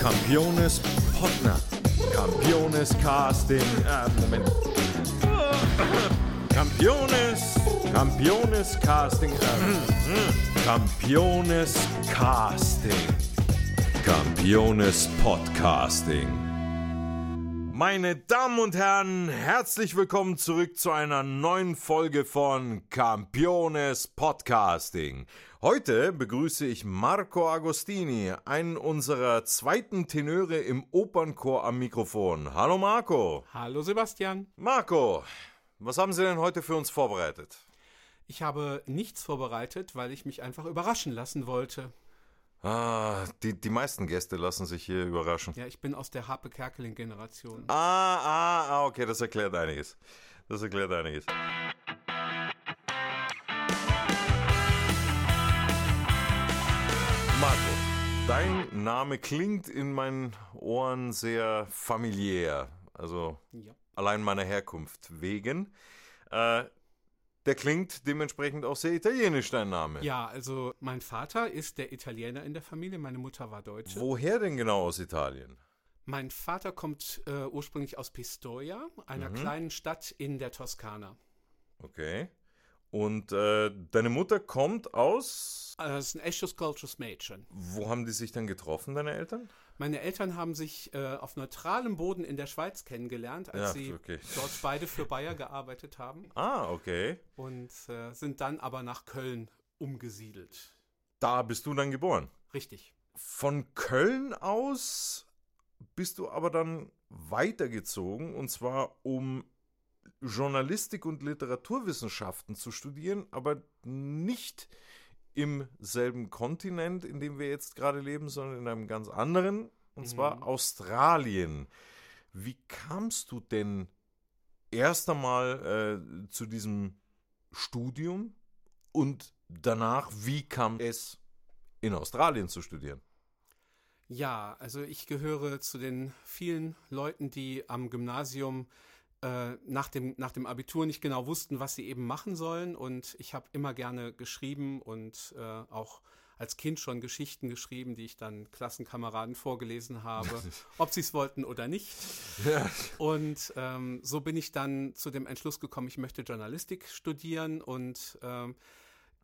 Campiones Potner. Campiones Casting. Ah, Moment. Campiones. Campiones Casting. Äh, Campiones Casting. Campiones Podcasting. Meine Damen und Herren, herzlich willkommen zurück zu einer neuen Folge von Campiones Podcasting. Heute begrüße ich Marco Agostini, einen unserer zweiten Tenöre im Opernchor am Mikrofon. Hallo Marco. Hallo Sebastian. Marco, was haben Sie denn heute für uns vorbereitet? Ich habe nichts vorbereitet, weil ich mich einfach überraschen lassen wollte. Ah, die, die meisten Gäste lassen sich hier überraschen. Ja, ich bin aus der Harpe Kerkeling-Generation. Ah, ah, ah, okay, das erklärt einiges. Das erklärt einiges. Marco, dein Name klingt in meinen Ohren sehr familiär. Also Ja. allein meiner Herkunft wegen. Äh, der klingt dementsprechend auch sehr italienisch, dein Name. Ja, also mein Vater ist der Italiener in der Familie, meine Mutter war Deutsche. Woher denn genau aus Italien? Mein Vater kommt äh, ursprünglich aus Pistoia, einer kleinen Stadt in der Toskana. Okay. Und äh, deine Mutter kommt aus. Äh, Das ist ein echtes cultures Mädchen. Wo haben die sich dann getroffen, deine Eltern? Meine Eltern haben sich äh, auf neutralem Boden in der Schweiz kennengelernt, als Ja, sie okay. dort beide für Bayer gearbeitet haben Ah, okay. und äh, sind dann aber nach Köln umgesiedelt. Da bist du dann geboren. Richtig. Von Köln aus bist du aber dann weitergezogen und zwar um Journalistik und Literaturwissenschaften zu studieren, aber nicht im selben Kontinent, in dem wir jetzt gerade leben, sondern in einem ganz anderen, und zwar Australien. Wie kamst du denn erst einmal äh, zu diesem Studium und danach, wie kam es in Australien zu studieren? Ja, also ich gehöre zu den vielen Leuten, die am Gymnasium äh, nach, dem, nach dem Abitur nicht genau wussten, was sie eben machen sollen. Und ich habe immer gerne geschrieben und äh, auch als Kind schon Geschichten geschrieben, die ich dann Klassenkameraden vorgelesen habe, ob sie es wollten oder nicht. Und ähm, so bin ich dann zu dem Entschluss gekommen, ich möchte Journalistik studieren und ähm,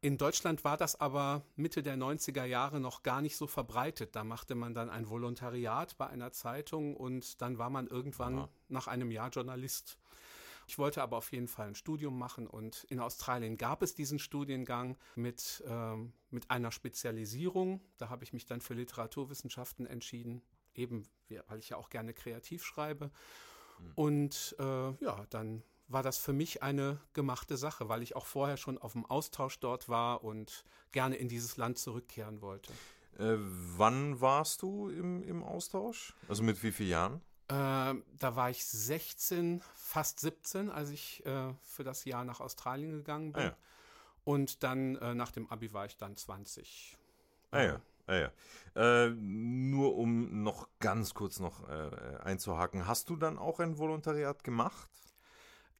in Deutschland war das aber Mitte der 90er Jahre noch gar nicht so verbreitet. Da machte man dann ein Volontariat bei einer Zeitung und dann war man irgendwann nach einem Jahr Journalist. Ich wollte aber auf jeden Fall ein Studium machen und in Australien gab es diesen Studiengang mit, ähm, mit einer Spezialisierung. Da habe ich mich dann für Literaturwissenschaften entschieden, eben weil ich ja auch gerne kreativ schreibe. Und äh, ja, dann war das für mich eine gemachte Sache, weil ich auch vorher schon auf dem Austausch dort war und gerne in dieses Land zurückkehren wollte. Äh, wann warst du im, im Austausch? Also mit wie vielen Jahren? Äh, da war ich 16, fast 17, als ich äh, für das Jahr nach Australien gegangen bin. Ah ja. Und dann äh, nach dem Abi war ich dann 20. Ah ja. Ah ja. Äh, nur um noch ganz kurz noch äh, einzuhaken, hast du dann auch ein Volontariat gemacht?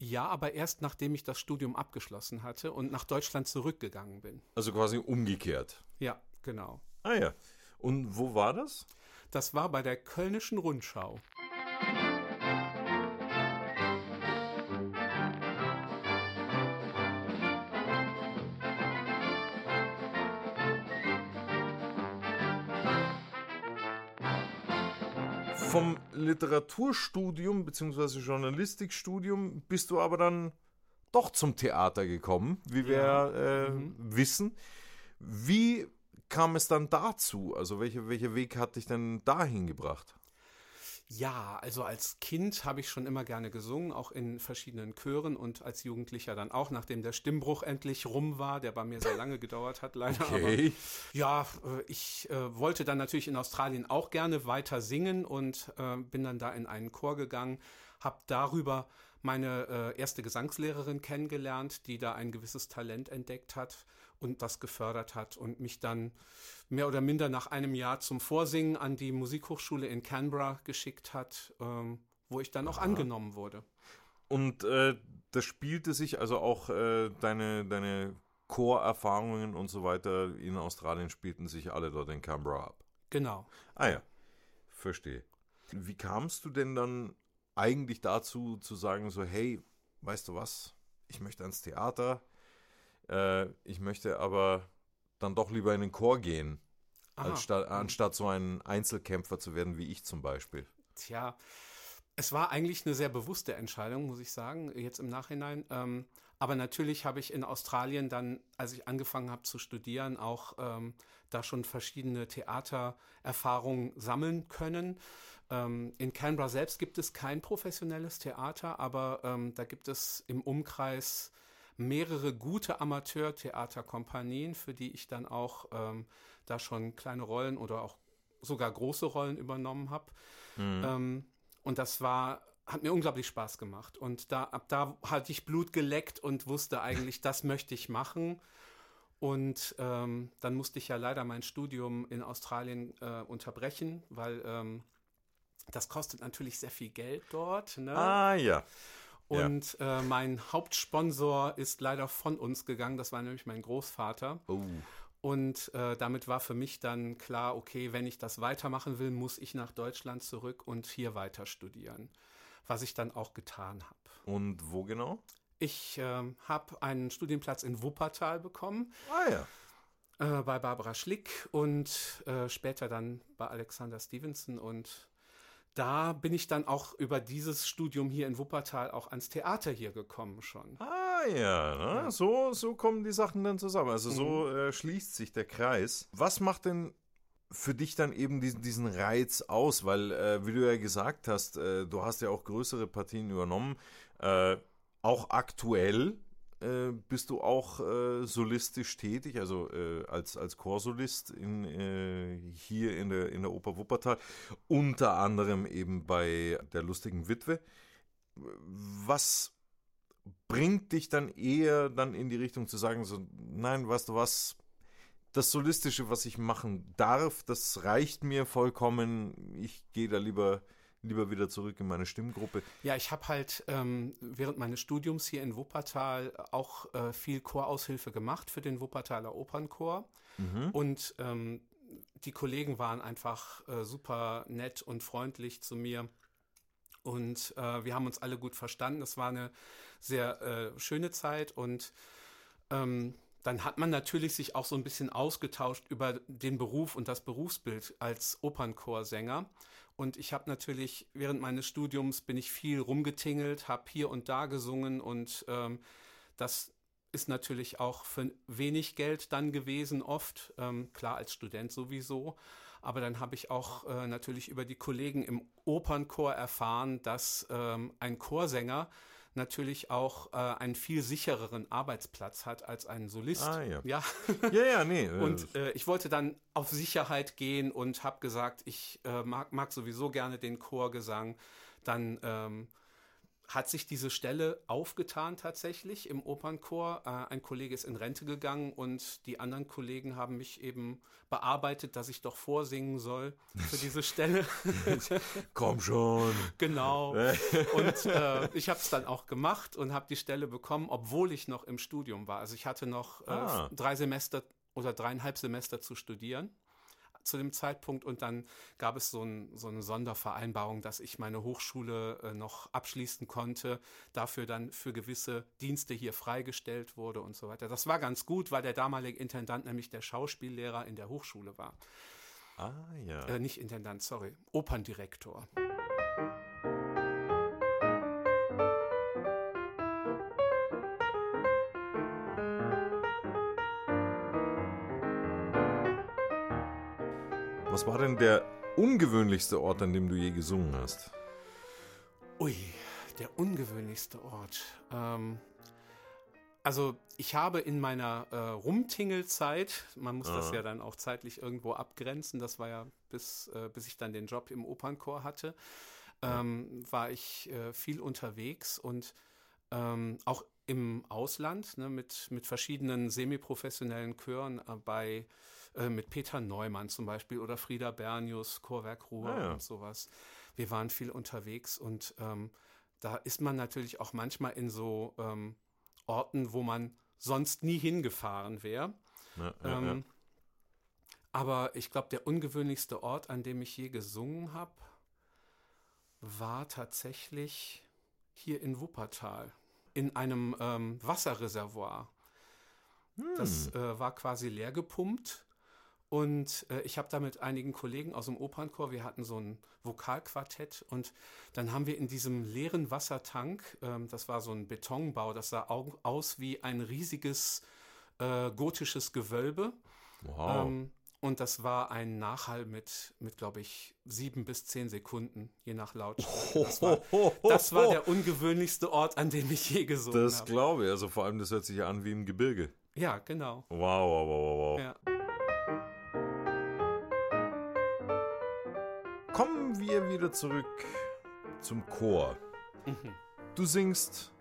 Ja, aber erst nachdem ich das Studium abgeschlossen hatte und nach Deutschland zurückgegangen bin. Also quasi umgekehrt. Ja, genau. Ah ja. Und wo war das? Das war bei der Kölnischen Rundschau. Vom Literaturstudium bzw. Journalistikstudium bist du aber dann doch zum Theater gekommen, wie wir äh, wissen. Wie kam es dann dazu? Also welcher welcher Weg hat dich denn dahin gebracht? Ja, also als Kind habe ich schon immer gerne gesungen, auch in verschiedenen Chören und als Jugendlicher dann auch, nachdem der Stimmbruch endlich rum war, der bei mir sehr lange gedauert hat, leider. Okay. Aber, ja, äh, ich äh, wollte dann natürlich in Australien auch gerne weiter singen und äh, bin dann da in einen Chor gegangen, habe darüber meine äh, erste Gesangslehrerin kennengelernt, die da ein gewisses Talent entdeckt hat und das gefördert hat und mich dann mehr oder minder nach einem Jahr zum Vorsingen an die Musikhochschule in Canberra geschickt hat, ähm, wo ich dann auch angenommen wurde. Und äh, das spielte sich also auch äh, deine, deine Chorerfahrungen und so weiter in Australien spielten sich alle dort in Canberra ab. Genau. Ah ja, verstehe. Wie kamst du denn dann eigentlich dazu zu sagen, so, hey, weißt du was, ich möchte ans Theater, äh, ich möchte aber dann doch lieber in den Chor gehen, anstatt, anstatt so ein Einzelkämpfer zu werden wie ich zum Beispiel. Tja, es war eigentlich eine sehr bewusste Entscheidung, muss ich sagen, jetzt im Nachhinein. Ähm, aber natürlich habe ich in Australien dann, als ich angefangen habe zu studieren, auch ähm, da schon verschiedene Theatererfahrungen sammeln können. Ähm, in Canberra selbst gibt es kein professionelles Theater, aber ähm, da gibt es im Umkreis mehrere gute Amateurtheaterkompanien, für die ich dann auch ähm, da schon kleine Rollen oder auch sogar große Rollen übernommen habe. Mhm. Ähm, und das war hat mir unglaublich Spaß gemacht. Und da, ab da hatte ich Blut geleckt und wusste eigentlich, das möchte ich machen. Und ähm, dann musste ich ja leider mein Studium in Australien äh, unterbrechen, weil ähm, das kostet natürlich sehr viel Geld dort. Ne? Ah ja. Und ja. Äh, mein Hauptsponsor ist leider von uns gegangen. Das war nämlich mein Großvater. Oh. Und äh, damit war für mich dann klar, okay, wenn ich das weitermachen will, muss ich nach Deutschland zurück und hier weiter studieren. Was ich dann auch getan habe. Und wo genau? Ich äh, habe einen Studienplatz in Wuppertal bekommen. Ah ja. Äh, bei Barbara Schlick und äh, später dann bei Alexander Stevenson und da bin ich dann auch über dieses Studium hier in Wuppertal auch ans Theater hier gekommen schon. Ah ja, ne? ja. So, so kommen die Sachen dann zusammen. Also mhm. so äh, schließt sich der Kreis. Was macht denn für dich dann eben diesen, diesen Reiz aus? Weil, äh, wie du ja gesagt hast, äh, du hast ja auch größere Partien übernommen. Äh, auch aktuell äh, bist du auch äh, solistisch tätig, also äh, als, als Chorsolist in, äh, hier in der, in der Oper Wuppertal, unter anderem eben bei der lustigen Witwe. Was bringt dich dann eher dann in die Richtung zu sagen, so, nein, weißt du was, das Solistische, was ich machen darf, das reicht mir vollkommen, ich gehe da lieber lieber wieder zurück in meine Stimmgruppe. Ja, ich habe halt ähm, während meines Studiums hier in Wuppertal auch äh, viel Choraushilfe gemacht für den Wuppertaler Opernchor. Mhm. Und ähm, die Kollegen waren einfach äh, super nett und freundlich zu mir. Und äh, wir haben uns alle gut verstanden. Es war eine sehr äh, schöne Zeit und ähm, dann hat man natürlich sich auch so ein bisschen ausgetauscht über den Beruf und das Berufsbild als Opernchorsänger. Und ich habe natürlich während meines Studiums bin ich viel rumgetingelt, habe hier und da gesungen und ähm, das ist natürlich auch für wenig Geld dann gewesen oft, ähm, klar als Student sowieso. Aber dann habe ich auch äh, natürlich über die Kollegen im Opernchor erfahren, dass ähm, ein Chorsänger natürlich auch äh, einen viel sichereren Arbeitsplatz hat als ein Solist. Ah, ja. Ja, ja, ja nee. Äh, und äh, ich wollte dann auf Sicherheit gehen und habe gesagt, ich äh, mag, mag sowieso gerne den Chorgesang. Dann ähm, hat sich diese Stelle aufgetan tatsächlich im Opernchor. Äh, ein Kollege ist in Rente gegangen und die anderen Kollegen haben mich eben bearbeitet, dass ich doch vorsingen soll für diese Stelle. Komm schon. Genau. Und äh, ich habe es dann auch gemacht und habe die Stelle bekommen, obwohl ich noch im Studium war. Also ich hatte noch äh, ah. drei Semester oder dreieinhalb Semester zu studieren zu dem Zeitpunkt und dann gab es so, ein, so eine Sondervereinbarung, dass ich meine Hochschule äh, noch abschließen konnte, dafür dann für gewisse Dienste hier freigestellt wurde und so weiter. Das war ganz gut, weil der damalige Intendant nämlich der Schauspiellehrer in der Hochschule war. Ah ja. Äh, nicht Intendant, sorry, Operndirektor. Was war denn der ungewöhnlichste Ort, an dem du je gesungen hast? Ui, der ungewöhnlichste Ort. Ähm, also ich habe in meiner äh, Rumtingelzeit, man muss ah. das ja dann auch zeitlich irgendwo abgrenzen, das war ja bis, äh, bis ich dann den Job im Opernchor hatte, ähm, war ich äh, viel unterwegs und ähm, auch im Ausland ne, mit, mit verschiedenen semiprofessionellen Chören äh, bei äh, mit Peter Neumann zum Beispiel oder Frieda Bernius, Chorwerk Ruhr ah, ja. und sowas. Wir waren viel unterwegs und ähm, da ist man natürlich auch manchmal in so ähm, Orten, wo man sonst nie hingefahren wäre. Ja, ja, Ähm, ja. Aber ich glaube, der ungewöhnlichste Ort, an dem ich je gesungen habe, war tatsächlich hier in Wuppertal, in einem ähm, Wasserreservoir. Das äh, war quasi leer gepumpt. Und äh, ich habe da mit einigen Kollegen aus dem Opernchor, wir hatten so ein Vokalquartett und dann haben wir in diesem leeren Wassertank, ähm, das war so ein Betonbau, das sah au aus wie ein riesiges äh, gotisches Gewölbe. Wow. Ähm, und das war ein Nachhall mit, mit glaube ich, sieben bis zehn Sekunden, je nach Lautstärke. Das war, das war der ungewöhnlichste Ort, an dem ich je gesungen Das habe. glaube ich. Also vor allem, das hört sich ja an wie im Gebirge. Ja, genau. Wow, wow, wow, wow, wow. Ja. Wir wieder zurück zum Chor. Mhm. Du singst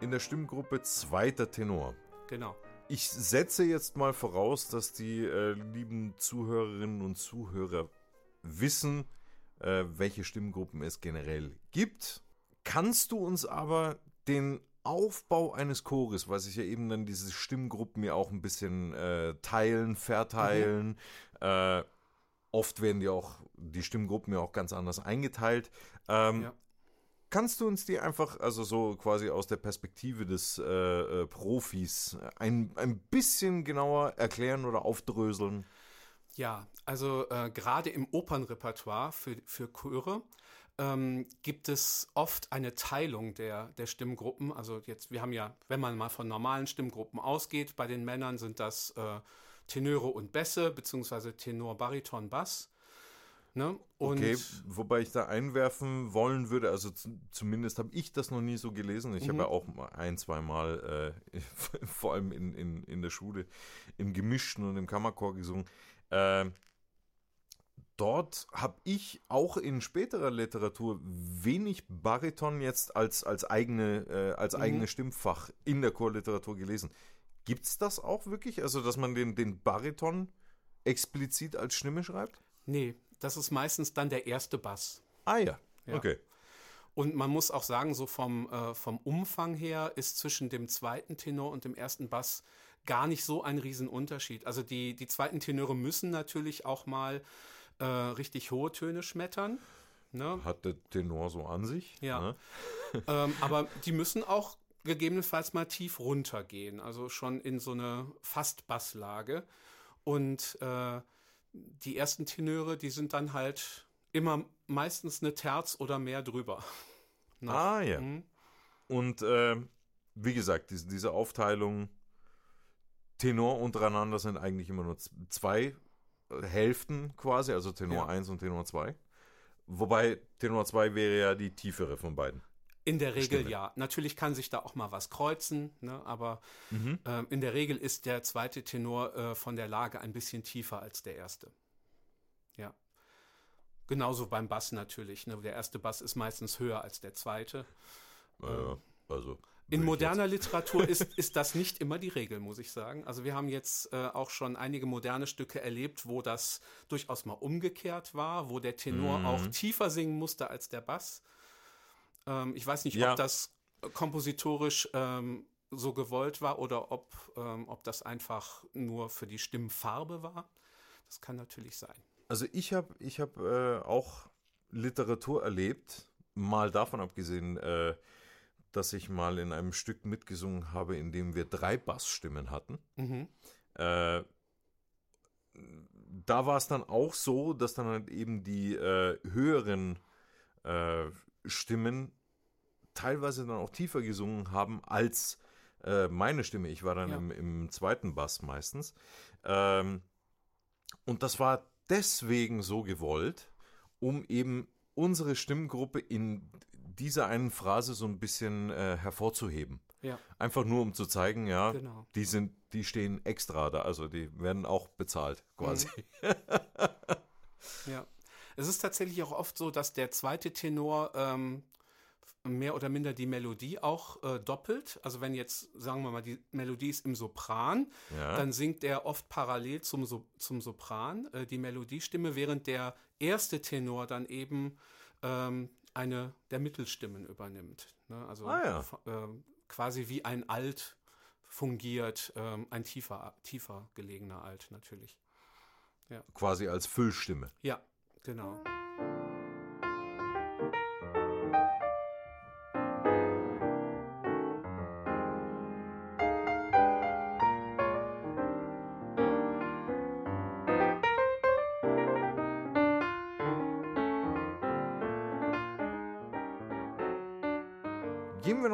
in der Stimmgruppe zweiter Tenor. Genau. Ich setze jetzt mal voraus, dass die äh, lieben Zuhörerinnen und Zuhörer wissen, äh, welche Stimmgruppen es generell gibt. Kannst du uns aber den Aufbau eines Chores, weil sich ja eben dann diese Stimmgruppen ja auch ein bisschen äh, teilen, verteilen, äh, oft werden die auch, die Stimmgruppen ja auch ganz anders eingeteilt. Ähm, Ja. Kannst du uns die einfach, also so quasi aus der Perspektive des äh, äh, Profis, ein, ein bisschen genauer erklären oder aufdröseln? Ja, also äh, gerade im Opernrepertoire für, für Chöre ähm, gibt es oft eine Teilung der, der Stimmgruppen. Also jetzt, wir haben ja, wenn man mal von normalen Stimmgruppen ausgeht, bei den Männern sind das äh, Tenöre und Bässe, beziehungsweise Tenor, Bariton, Bass. Ne? Okay, wobei ich da einwerfen wollen würde, also zumindest habe ich das noch nie so gelesen. Ich habe ja auch ein, zwei Mal, äh, vor allem in, in, in der Schule, im Gemischten und im Kammerchor gesungen. Ähm, dort habe ich auch in späterer Literatur wenig Bariton jetzt als, als, eigene, äh, als eigene Stimmfach in der Chorliteratur gelesen. Gibt es das auch wirklich? Also, dass man den, den Bariton explizit als Stimme schreibt? nee, das ist meistens dann der erste Bass. Ah ja, Ja. okay. Und man muss auch sagen, so vom, äh, vom Umfang her ist zwischen dem zweiten Tenor und dem ersten Bass gar nicht so ein Riesenunterschied. Also die, die zweiten Tenöre müssen natürlich auch mal äh, richtig hohe Töne schmettern. Ne? Hat der Tenor so an sich. Ja. Ne? ähm, aber die müssen auch gegebenenfalls mal tief runtergehen, also schon in so eine fast Basslage. Und äh, die ersten Tenöre, die sind dann halt immer meistens eine Terz oder mehr drüber. Noch. Ah ja. Mhm. Und äh, wie gesagt, diese, diese Aufteilung Tenor untereinander sind eigentlich immer nur zwei äh, Hälften quasi, also Tenor Ja. 1 und Tenor 2. Wobei Tenor 2 wäre ja die tiefere von beiden. In der Regel Stimme. ja. Natürlich kann sich da auch mal was kreuzen, ne? aber Mhm. ähm, in der Regel ist der zweite Tenor äh, von der Lage ein bisschen tiefer als der erste. Ja. Genauso beim Bass natürlich. Ne? Der erste Bass ist meistens höher als der zweite. Äh, also In moderner Literatur ist, ist das nicht immer die Regel, muss ich sagen. Also wir haben jetzt äh, auch schon einige moderne Stücke erlebt, wo das durchaus mal umgekehrt war, wo der Tenor Mhm. auch tiefer singen musste als der Bass. Ähm, ich weiß nicht, Ja. ob das kompositorisch ähm, so gewollt war oder ob, ähm, ob das einfach nur für die Stimmfarbe war. Das kann natürlich sein. Also ich habe ich hab, äh, auch Literatur erlebt, mal davon abgesehen, äh, dass ich mal in einem Stück mitgesungen habe, in dem wir drei Bassstimmen hatten. Mhm. Äh, da war es dann auch so, dass dann halt eben die äh, höheren äh, Stimmen teilweise dann auch tiefer gesungen haben als äh, meine Stimme. Ich war dann Ja. im, im zweiten Bass meistens. Ähm, und das war deswegen so gewollt, um eben unsere Stimmgruppe in dieser einen Phrase so ein bisschen äh, hervorzuheben. Ja, Einfach nur um zu zeigen, ja, genau. die sind, die stehen extra da, also die werden auch bezahlt, quasi. Ja. Es ist tatsächlich auch oft so, dass der zweite Tenor ähm, mehr oder minder die Melodie auch äh, doppelt. Also wenn jetzt, sagen wir mal, die Melodie ist im Sopran, Ja. dann singt er oft parallel zum, so zum Sopran äh, die Melodiestimme, während der erste Tenor dann eben ähm, eine der Mittelstimmen übernimmt. Ne? Also Ah ja. ähm, quasi wie ein Alt fungiert, ähm, ein tiefer, tiefer gelegener Alt natürlich. Ja. Quasi als Füllstimme. Ja, genau.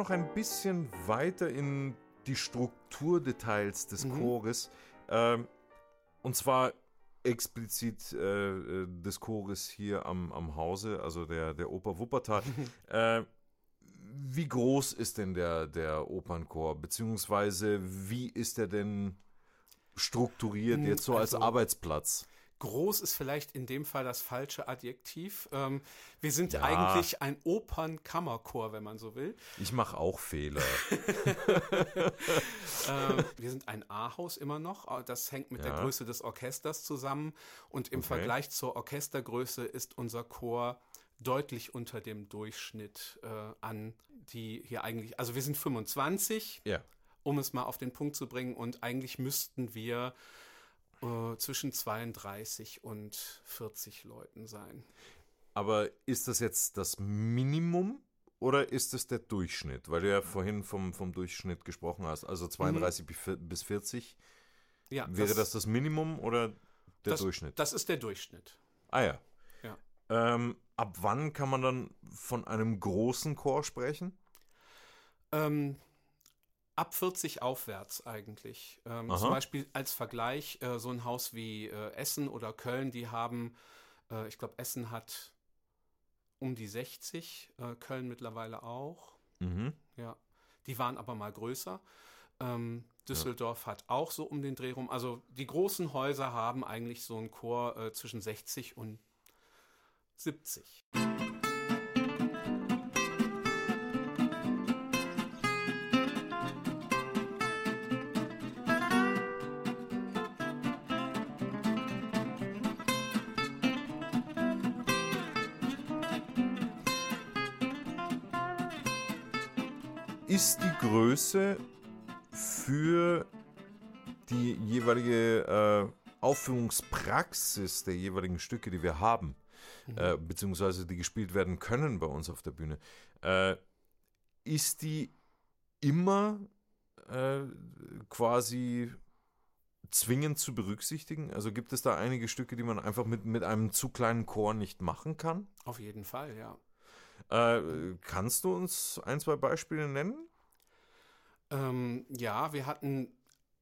Noch ein bisschen weiter in die Strukturdetails des mhm. Chores. Ähm, und zwar explizit äh, des Chores hier am, am Hause, also der, der Oper Wuppertal. äh, wie groß ist denn der, der Opernchor? Beziehungsweise wie ist er denn strukturiert hm, jetzt so also, als Arbeitsplatz? Groß ist vielleicht in dem Fall das falsche Adjektiv. Ähm, wir sind ja. eigentlich ein Opernkammerchor, wenn man so will. Ich mache auch Fehler. ähm, wir sind ein A-Haus immer noch. Das hängt mit ja. der Größe des Orchesters zusammen. Und im okay. Vergleich zur Orchestergröße ist unser Chor deutlich unter dem Durchschnitt äh, an, die hier eigentlich, also wir sind 25, ja. um es mal auf den Punkt zu bringen. Und eigentlich müssten wir äh, zwischen 32 und 40 Leuten sein. Aber ist das jetzt das Minimum oder ist es der Durchschnitt? Weil du ja vorhin vom, vom Durchschnitt gesprochen hast, also 32 mhm. bis 40. Ja, Wäre das, das, das Minimum oder der das, Durchschnitt? Das ist der Durchschnitt. Ah ja. ja. Ähm, ab wann kann man dann von einem großen Chor sprechen? Ähm, ab 40 aufwärts eigentlich. Ähm, zum Beispiel als Vergleich äh, so ein Haus wie äh, Essen oder Köln, die haben, äh, ich glaube, Essen hat um die 60, äh, Köln mittlerweile auch. Mhm. Ja, die waren aber mal größer. Ähm, Düsseldorf ja. hat auch so um den Dreh rum. Also die großen Häuser haben eigentlich so einen Chor äh, zwischen 60 und 70. ist die Größe für die jeweilige äh, Aufführungspraxis der jeweiligen Stücke, die wir haben, mhm. äh, beziehungsweise die gespielt werden können bei uns auf der Bühne, äh, ist die immer äh, quasi zwingend zu berücksichtigen? Also gibt es da einige Stücke, die man einfach mit, mit einem zu kleinen Chor nicht machen kann? Auf jeden Fall, ja. Äh, kannst du uns ein, zwei Beispiele nennen? Ähm, ja, wir hatten,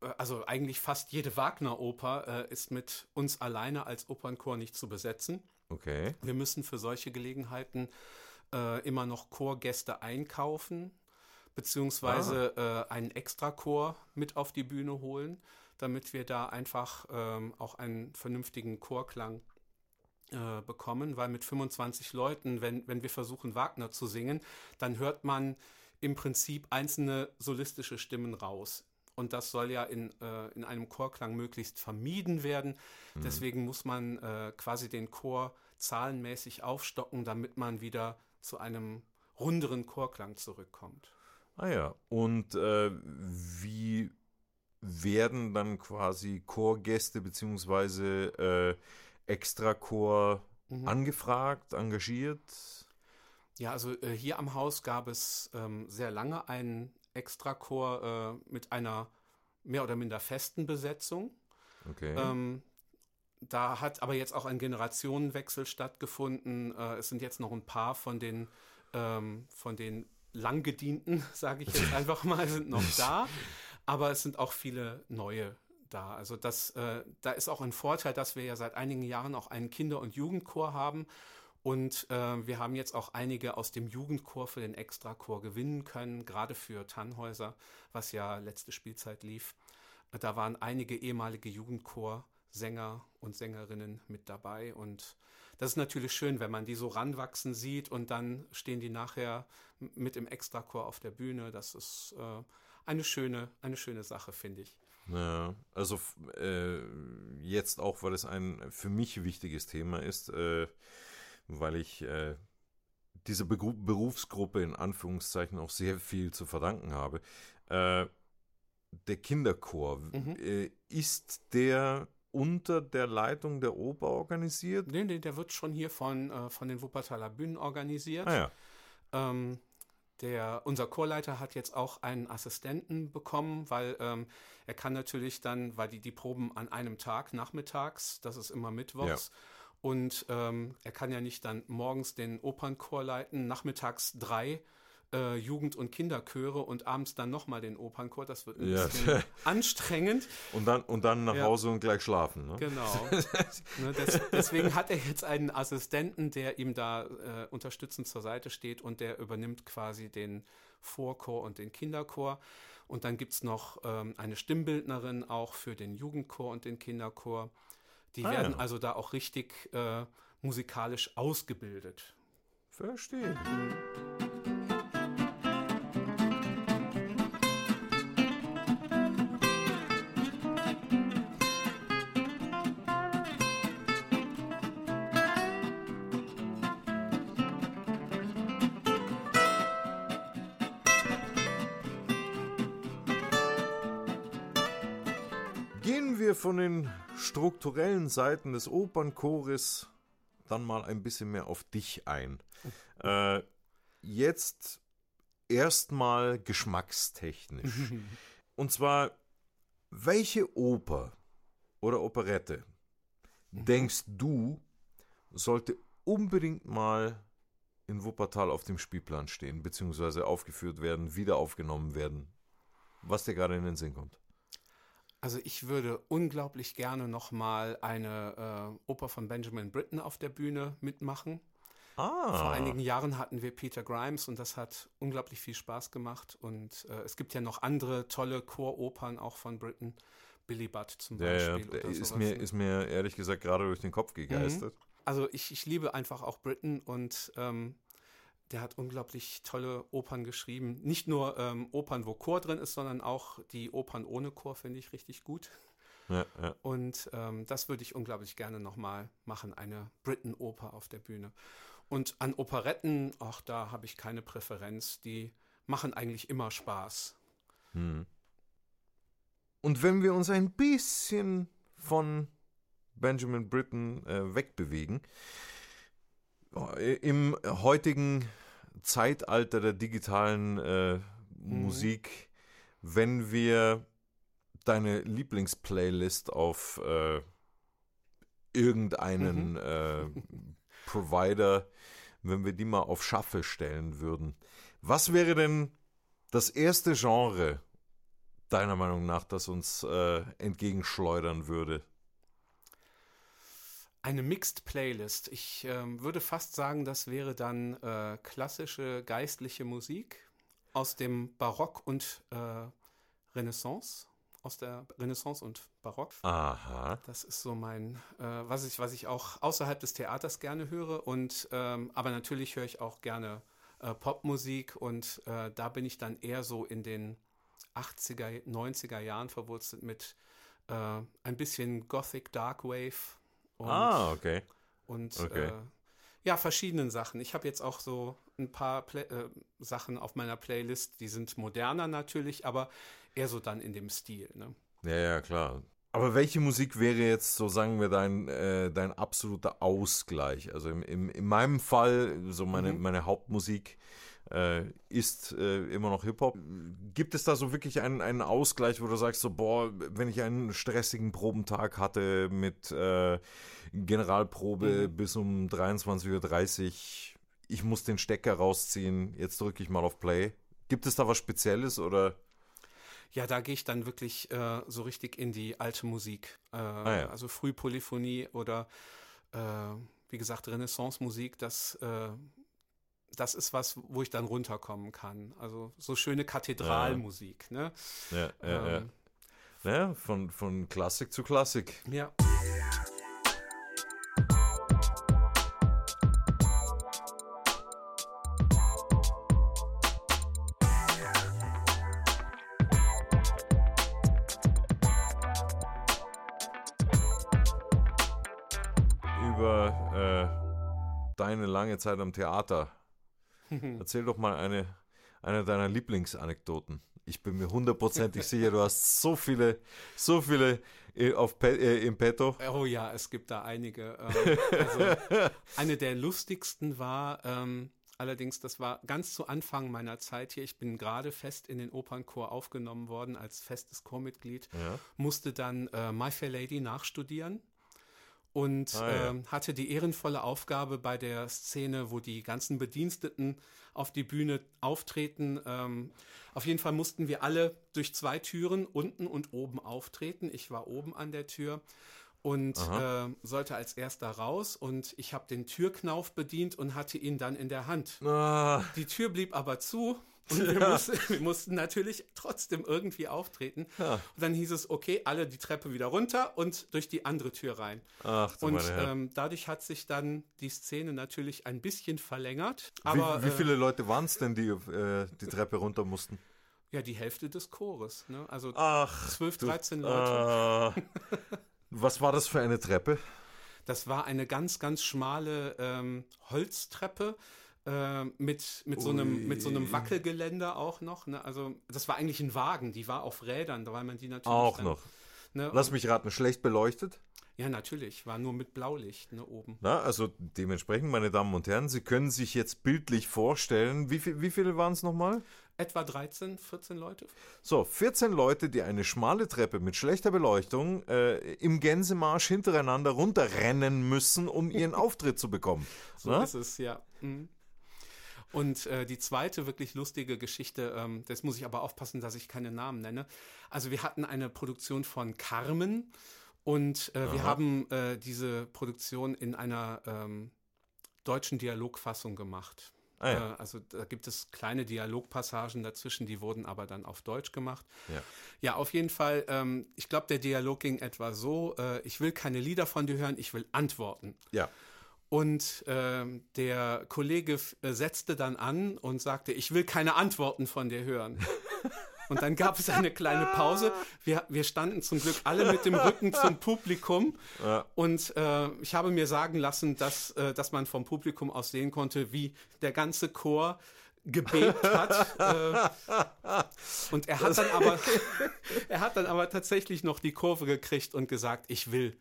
äh, also eigentlich fast jede Wagner-Oper äh, ist mit uns alleine als Opernchor nicht zu besetzen. Okay. Wir müssen für solche Gelegenheiten äh, immer noch Chorgäste einkaufen, beziehungsweise ah. äh, einen Extrachor mit auf die Bühne holen, damit wir da einfach ähm, auch einen vernünftigen Chorklang äh, bekommen, weil mit 25 Leuten, wenn, wenn wir versuchen, Wagner zu singen, dann hört man im Prinzip einzelne solistische Stimmen raus. Und das soll ja in, äh, in einem Chorklang möglichst vermieden werden. Mhm. Deswegen muss man äh, quasi den Chor zahlenmäßig aufstocken, damit man wieder zu einem runderen Chorklang zurückkommt. Ah ja, und äh, wie werden dann quasi Chorgäste bzw. Extrachor mhm. angefragt, engagiert? Ja, also äh, hier am Haus gab es ähm, sehr lange einen Extrachor äh, mit einer mehr oder minder festen Besetzung. Okay. Ähm, da hat aber jetzt auch ein Generationenwechsel stattgefunden. Äh, es sind jetzt noch ein paar von den, ähm, von den langgedienten, sage ich jetzt einfach mal, sind noch da. Aber es sind auch viele neue da. Also das, äh, da ist auch ein Vorteil, dass wir ja seit einigen Jahren auch einen Kinder- und Jugendchor haben. Und äh, wir haben jetzt auch einige aus dem Jugendchor für den Extrachor gewinnen können, gerade für Tannhäuser, was ja letzte Spielzeit lief. Da waren einige ehemalige Jugendchor-Sänger und Sängerinnen mit dabei. Und das ist natürlich schön, wenn man die so ranwachsen sieht und dann stehen die nachher mit im Extrachor auf der Bühne. Das ist äh, eine schöne, eine schöne Sache, finde ich. Ja, also äh, jetzt auch, weil es ein für mich wichtiges Thema ist, äh, weil ich äh, dieser Berufsgruppe in Anführungszeichen auch sehr viel zu verdanken habe. Äh, der Kinderchor. Mhm. Äh, ist der unter der Leitung der Oper organisiert? Nee, nee, der wird schon hier von, äh, von den Wuppertaler Bühnen organisiert. Ah ja. Ähm, der, unser Chorleiter hat jetzt auch einen Assistenten bekommen, weil ähm, er kann natürlich dann, weil die, die Proben an einem Tag nachmittags, das ist immer mittwochs, und ähm, er kann ja nicht dann morgens den Opernchor leiten, nachmittags drei äh, Jugend- und Kinderchöre und abends dann nochmal den Opernchor. Das wird ein Ja. bisschen anstrengend. Und dann, und dann nach Ja. Hause und gleich schlafen. Ne? Genau. ne, des, deswegen hat er jetzt einen Assistenten, der ihm da äh, unterstützend zur Seite steht und der übernimmt quasi den Vorchor und den Kinderchor. Und dann gibt's noch ähm, eine Stimmbildnerin auch für den Jugendchor und den Kinderchor. Die Ah, werden ja. also da auch richtig äh, musikalisch ausgebildet. Verstehe. Von den strukturellen Seiten des Opernchores dann mal ein bisschen mehr auf dich ein. Äh, jetzt erstmal geschmackstechnisch. Und zwar, welche Oper oder Operette denkst du, sollte unbedingt mal in Wuppertal auf dem Spielplan stehen, beziehungsweise aufgeführt werden, wieder aufgenommen werden? Was dir gerade in den Sinn kommt. Also ich würde unglaublich gerne noch mal eine äh, Oper von Benjamin Britten auf der Bühne mitmachen. Ah, Vor einigen Jahren hatten wir Peter Grimes und das hat unglaublich viel Spaß gemacht. Und äh, es gibt ja noch andere tolle Choropern auch von Britain. Billy Budd zum der, ja, Beispiel. der ist, sowas, mir, ne? ist mir ehrlich gesagt gerade durch den Kopf gegeistert. Also ich, ich liebe einfach auch Britain und ähm, der hat unglaublich tolle Opern geschrieben. Nicht nur ähm, Opern, wo Chor drin ist, sondern auch die Opern ohne Chor finde ich richtig gut. Ja, ja. Und ähm, das würde ich unglaublich gerne nochmal machen, eine Britain-Oper auf der Bühne. Und an Operetten, ach, da habe ich keine Präferenz. Die machen eigentlich immer Spaß. Hm. Und wenn wir uns ein bisschen von Benjamin Britten äh, wegbewegen, äh, im heutigen Zeitalter der digitalen äh, Musik, wenn wir deine Lieblingsplaylist auf äh, irgendeinen äh, Provider, wenn wir die mal auf Shuffle stellen würden, was wäre denn das erste Genre, deiner Meinung nach, das uns äh, entgegenschleudern würde? Eine Mixed Playlist. Ich ähm, würde fast sagen, das wäre dann äh, klassische geistliche Musik aus dem Barock und äh, Renaissance. Aus der Renaissance und Barock. Aha. Das ist so mein, äh, was ich, was ich auch außerhalb des Theaters gerne höre. Und ähm, aber natürlich höre ich auch gerne äh, Popmusik und äh, da bin ich dann eher so in den 80er, 90er Jahren verwurzelt mit äh, ein bisschen Gothic Dark Wave und, Ah, okay. und okay. äh, ja, verschiedenen Sachen. Ich habe jetzt auch so ein paar Play äh, Sachen auf meiner Playlist, die sind moderner natürlich, aber eher so dann in dem Stil. Ne? Ja, ja, klar. Aber welche Musik wäre jetzt, so sagen wir, dein, äh, dein absoluter Ausgleich? Also im, im, in meinem Fall, so meine, Mhm. meine Hauptmusik äh, ist äh, immer noch Hip-Hop. Gibt es da so wirklich einen, einen Ausgleich, wo du sagst, so, boah, wenn ich einen stressigen Probentag hatte mit äh, Generalprobe Mhm. bis um 23.30 Uhr, ich muss den Stecker rausziehen, jetzt drücke ich mal auf Play. Gibt es da was Spezielles oder? Ja, da gehe ich dann wirklich äh, so richtig in die alte Musik. Äh, Ah ja. Also Frühpolyphonie oder äh, wie gesagt Renaissance-Musik, das, äh, das ist was, wo ich dann runterkommen kann. Also so schöne Kathedralmusik. Ne? Ja, ja, ja. Ähm, Ja, von, von Klassik zu Klassik. ja. Über äh, deine lange Zeit am Theater. Erzähl doch mal eine, eine deiner Lieblingsanekdoten. Ich bin mir hundertprozentig sicher, du hast so viele, so viele äh, auf Pe äh, im Petto. Oh ja, es gibt da einige. Ähm, also eine der lustigsten war, ähm, allerdings, das war ganz zu Anfang meiner Zeit hier. Ich bin gerade fest in den Opernchor aufgenommen worden als festes Chormitglied, Ja. musste dann äh, My Fair Lady nachstudieren und Ah, ja. ähm, hatte die ehrenvolle Aufgabe bei der Szene, wo die ganzen Bediensteten auf die Bühne auftreten. Ähm, auf jeden Fall mussten wir alle durch zwei Türen unten und oben auftreten. Ich war oben an der Tür und äh, sollte als erster raus und ich habe den Türknauf bedient und hatte ihn dann in der Hand. Ah, Die Tür blieb aber zu und wir, mussten, wir mussten natürlich trotzdem irgendwie auftreten. Ja. Und dann hieß es, okay, alle die Treppe wieder runter und durch die andere Tür rein. ach Und ähm, dadurch hat sich dann die Szene natürlich ein bisschen verlängert. Wie, Aber wie äh, viele Leute waren es denn, die äh, die Treppe runter mussten? ja, die Hälfte des Chores. Ne? Also Ach, 12, du- 13 Leute. Ah. was war das für eine Treppe? Das war eine ganz, ganz schmale ähm, Holztreppe. Äh, mit, mit, so einem, mit so einem. Wackelgeländer auch noch. Ne? Also das war eigentlich ein Wagen, die war auf Rädern, weil man die natürlich Auch dann, noch. Ne? Lass mich raten, schlecht beleuchtet? Ja, natürlich, war nur mit Blaulicht ne, oben. Na, also dementsprechend, meine Damen und Herren, Sie können sich jetzt bildlich vorstellen, wie, viel, wie viele waren es nochmal? Etwa 13, 14 Leute. So, 14 Leute, die eine schmale Treppe mit schlechter Beleuchtung äh, im Gänsemarsch hintereinander runterrennen müssen, um ihren Auftritt zu bekommen. So Na? ist es, ja. Mhm. Und äh, die zweite wirklich lustige Geschichte, ähm, das muss ich aber aufpassen, dass ich keine Namen nenne. Also wir hatten eine Produktion von Carmen und äh, wir haben äh, diese Produktion in einer ähm, deutschen Dialogfassung gemacht. Ah, ja. Äh, also da gibt es kleine Dialogpassagen dazwischen, die wurden aber dann auf Deutsch gemacht. Ja. Ja, auf jeden Fall. Ähm, ich glaube, der Dialog ging etwa so: äh, Ich will keine Lieder von dir hören, ich will Antworten. ja. Und ähm, der Kollege äh, setzte dann an und sagte, ich will keine Antworten von dir hören. Und dann gab es eine kleine Pause. Wir, wir standen zum Glück alle mit dem Rücken zum Publikum. Ja. Und äh, ich habe mir sagen lassen, dass, äh, dass man vom Publikum aus sehen konnte, wie der ganze Chor gebebt hat. äh, und er hat dann aber, er hat dann aber tatsächlich noch die Kurve gekriegt und gesagt, ich will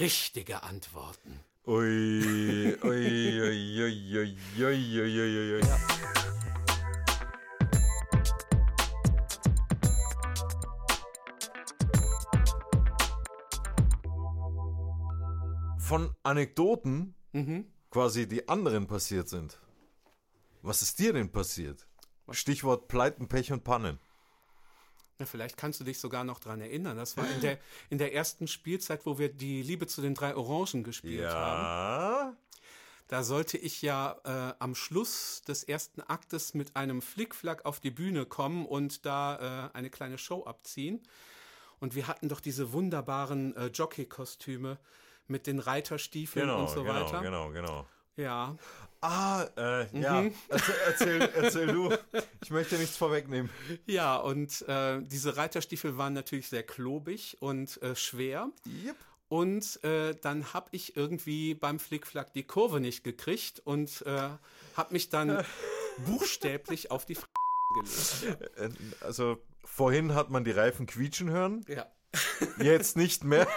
richtige Antworten. Ui, ui, ui, ui, ui, ui, ui, ui. Ja. Von Anekdoten mhm. quasi die anderen passiert sind. Was ist dir denn passiert? Stichwort Pleiten, Pech und Pannen. Ja, vielleicht kannst du dich sogar noch dran erinnern. Das war in der, in der ersten Spielzeit, wo wir die Liebe zu den drei Orangen gespielt haben. Ja. Da sollte ich ja äh, am Schluss des ersten Aktes mit einem Flickflack auf die Bühne kommen und da äh, eine kleine Show abziehen. Und wir hatten doch diese wunderbaren äh, Jockey-Kostüme mit den Reiterstiefeln Genau, und so genau, weiter. genau, genau. Ja, Ah, äh, ja. Mhm. Erzähl, erzähl, erzähl du. Ich möchte nichts vorwegnehmen. ja, und äh, diese Reiterstiefel waren natürlich sehr klobig und äh, schwer. Yep. Und äh, dann habe ich irgendwie beim Flickflack die Kurve nicht gekriegt und äh, habe mich dann buchstäblich auf die F gelegt. Äh, Also vorhin hat man die Reifen quietschen hören, Ja. jetzt nicht mehr.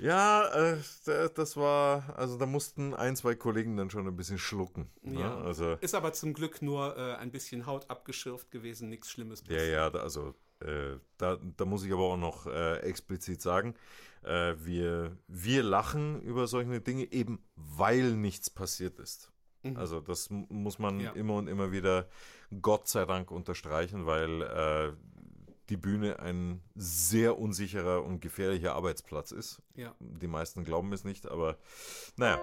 ja, äh, da- das war, also da mussten ein, zwei Kollegen dann schon ein bisschen schlucken. ne? Ja. Also, Ist aber zum Glück nur äh, ein bisschen Haut abgeschürft gewesen, nichts Schlimmes. ja, ja, da- also äh, da, da muss ich aber auch noch äh, explizit sagen, äh, wir, wir lachen über solche Dinge eben, weil nichts passiert ist. Mhm. Also das muss man Ja. immer und immer wieder Gott sei Dank unterstreichen, weil äh, die Bühne ein sehr unsicherer und gefährlicher Arbeitsplatz ist. Ja. Die meisten glauben es nicht, aber naja.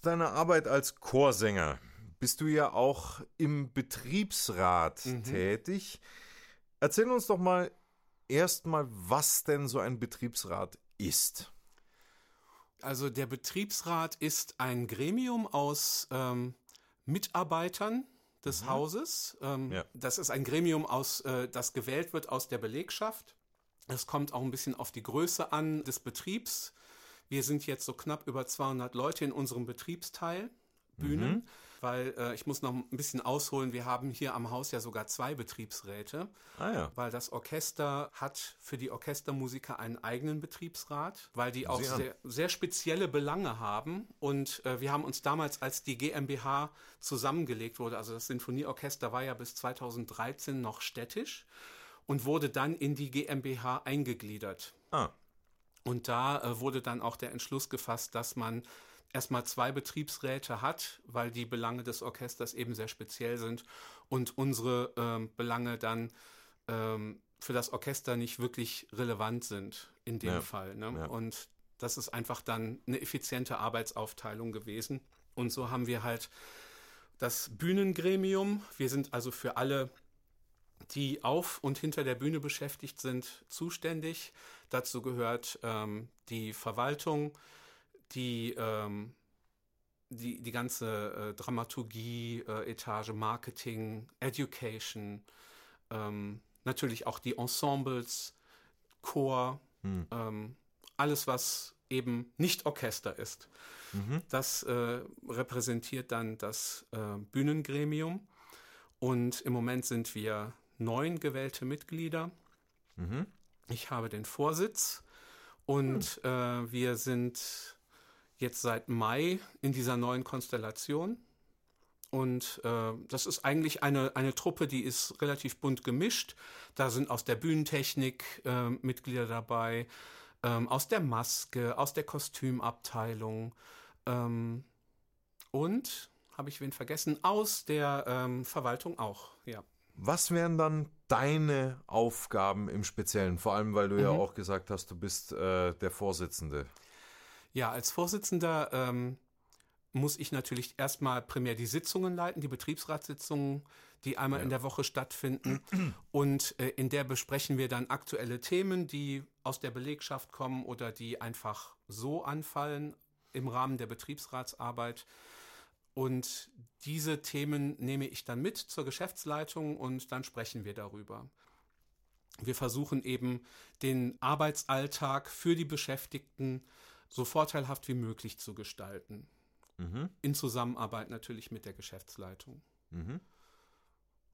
Nebst deiner Arbeit als Chorsänger bist du ja auch im Betriebsrat mhm. tätig. Erzähl uns doch mal erstmal, was denn so ein Betriebsrat ist. Also der Betriebsrat ist ein Gremium aus ähm, Mitarbeitern des mhm. Hauses. Ähm, ja. Das ist ein Gremium, aus, äh, das gewählt wird aus der Belegschaft. Es kommt auch ein bisschen auf die Größe an des Betriebs. Wir sind jetzt so knapp über 200 Leute in unserem Betriebsteil, Bühnen. Mhm weil äh, ich muss noch ein bisschen ausholen. Wir haben hier am Haus ja sogar zwei Betriebsräte, ah, ja. weil das Orchester hat für die Orchestermusiker einen eigenen Betriebsrat, weil die auch sehr, sehr, spezielle Belange haben. Und äh, wir haben uns damals, als die GmbH zusammengelegt wurde, also das Sinfonieorchester war ja bis 2013 noch städtisch und wurde dann in die GmbH eingegliedert. Ah. Und da äh, wurde dann auch der Entschluss gefasst, dass man erstmal zwei Betriebsräte hat, weil die Belange des Orchesters eben sehr speziell sind und unsere ähm, Belange dann ähm, für das Orchester nicht wirklich relevant sind in dem ja. Fall. Ne? Ja. Und das ist einfach dann eine effiziente Arbeitsaufteilung gewesen. Und so haben wir halt das Bühnengremium. Wir sind also für alle, die auf und hinter der Bühne beschäftigt sind, zuständig. Dazu gehört ähm, die Verwaltung, die, ähm, die, die ganze äh, Dramaturgie, äh, Etage, Marketing, Education, ähm, natürlich auch die Ensembles, Chor, hm. ähm, alles, was eben nicht Orchester ist. Mhm. Das äh, repräsentiert dann das äh, Bühnengremium. Und im Moment sind wir neun gewählte Mitglieder. Mhm. Ich habe den Vorsitz und mhm. wir sind jetzt seit Mai in dieser neuen Konstellation. Und äh, das ist eigentlich eine, eine Truppe, die ist relativ bunt gemischt. Da sind aus der Bühnentechnik äh, Mitglieder dabei, ähm, aus der Maske, aus der Kostümabteilung ähm, und, habe ich wen vergessen, aus der ähm, Verwaltung auch, ja. Was wären dann deine Aufgaben im Speziellen? Vor allem, weil du mhm. ja auch gesagt hast, du bist äh, der Vorsitzende. Ja, als Vorsitzender ähm, muss ich natürlich erstmal primär die Sitzungen leiten, die Betriebsratssitzungen, die einmal ja. in der Woche stattfinden. Und äh, in der besprechen wir dann aktuelle Themen, die aus der Belegschaft kommen oder die einfach so anfallen im Rahmen der Betriebsratsarbeit. Und diese Themen nehme ich dann mit zur Geschäftsleitung und dann sprechen wir darüber. Wir versuchen eben den Arbeitsalltag für die Beschäftigten so vorteilhaft wie möglich zu gestalten. Mhm. In Zusammenarbeit natürlich mit der Geschäftsleitung. Mhm.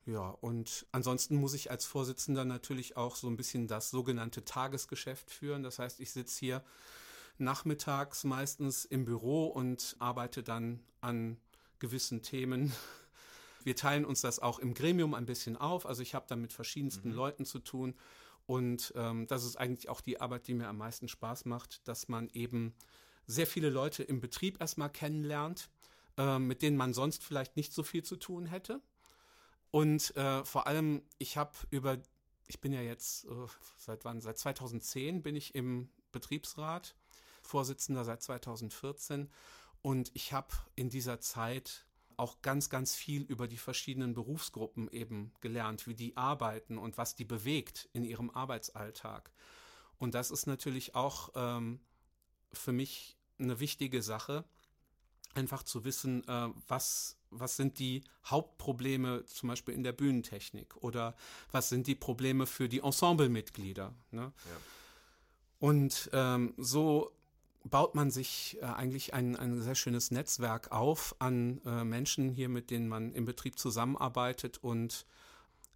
Ja, und ansonsten muss ich als Vorsitzender natürlich auch so ein bisschen das sogenannte Tagesgeschäft führen. Das heißt, ich sitze hier nachmittags meistens im Büro und arbeite dann an gewissen Themen. Wir teilen uns das auch im Gremium ein bisschen auf. Also ich habe da mit verschiedensten mhm. Leuten zu tun und ähm, das ist eigentlich auch die Arbeit, die mir am meisten Spaß macht, dass man eben sehr viele Leute im Betrieb erstmal kennenlernt, äh, mit denen man sonst vielleicht nicht so viel zu tun hätte. Und äh, vor allem, ich habe über, ich bin ja jetzt äh, seit wann? Seit 2010 bin ich im Betriebsrat, Vorsitzender seit 2014. Und ich habe in dieser Zeit auch ganz, ganz viel über die verschiedenen Berufsgruppen eben gelernt, wie die arbeiten und was die bewegt in ihrem Arbeitsalltag. Und das ist natürlich auch ähm, für mich eine wichtige Sache, einfach zu wissen, äh, was, was sind die Hauptprobleme zum Beispiel in der Bühnentechnik oder was sind die Probleme für die Ensemblemitglieder. Ne? Ja. Und ähm, so baut man sich äh, eigentlich ein, ein sehr schönes Netzwerk auf an äh, Menschen hier, mit denen man im Betrieb zusammenarbeitet. Und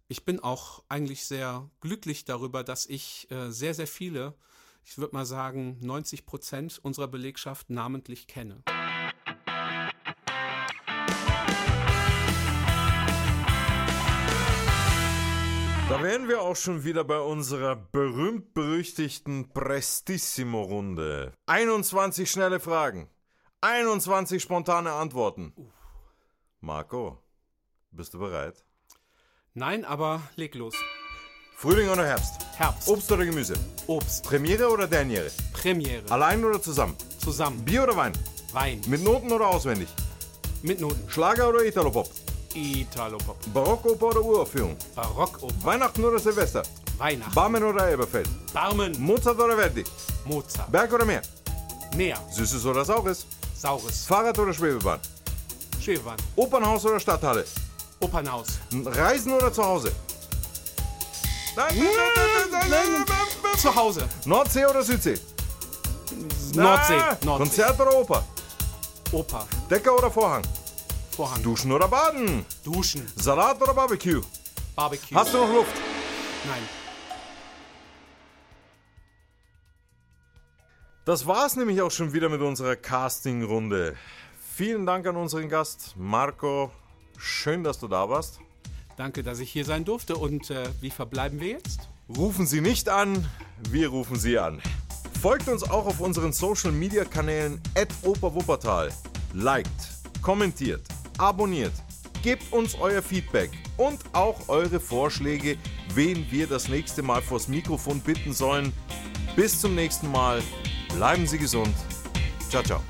ich bin auch eigentlich sehr glücklich darüber, dass ich äh, sehr, sehr viele, ich würde mal sagen 90 Prozent unserer Belegschaft namentlich kenne. Da wären wir auch schon wieder bei unserer berühmt-berüchtigten Prestissimo-Runde. 21 schnelle Fragen, 21 spontane Antworten. Marco, bist du bereit? Nein, aber leg los. Frühling oder Herbst? Herbst. Obst oder Gemüse? Obst. Premiere oder Derniere? Premiere. Allein oder zusammen? Zusammen. Bier oder Wein? Wein. Mit Noten oder auswendig? Mit Noten. Schlager oder Italopop? Italopop. Barockoper oder Uraufführung? Barockoper. Weihnachten oder Silvester? Weihnachten. Barmen oder Elberfeld? Barmen. Mozart oder Verdi? Mozart. Berg oder Meer? Meer. Süßes oder Saures? Saures. Fahrrad oder Schwebebahn? Schwebebahn. Opernhaus oder Stadthalle? Opernhaus. Reisen oder zu Hause? Nein, nein, nein, nein, nein, Zu Hause. Nordsee oder Südsee? Nordsee. Nordsee. Konzert oder Oper? Oper. Decker oder Vorhang? Vorhang. Duschen oder Baden? Duschen. Salat oder Barbecue? Barbecue. Hast du noch Luft? Nein. Das war's nämlich auch schon wieder mit unserer Casting-Runde. Vielen Dank an unseren Gast Marco. Schön, dass du da warst. Danke, dass ich hier sein durfte. Und äh, wie verbleiben wir jetzt? Rufen Sie nicht an, wir rufen Sie an. Folgt uns auch auf unseren Social Media Kanälen @operwuppertal. Liked, kommentiert, abonniert, gebt uns euer Feedback und auch eure Vorschläge, wen wir das nächste Mal vors Mikrofon bitten sollen. Bis zum nächsten Mal. Bleiben Sie gesund. Ciao, ciao.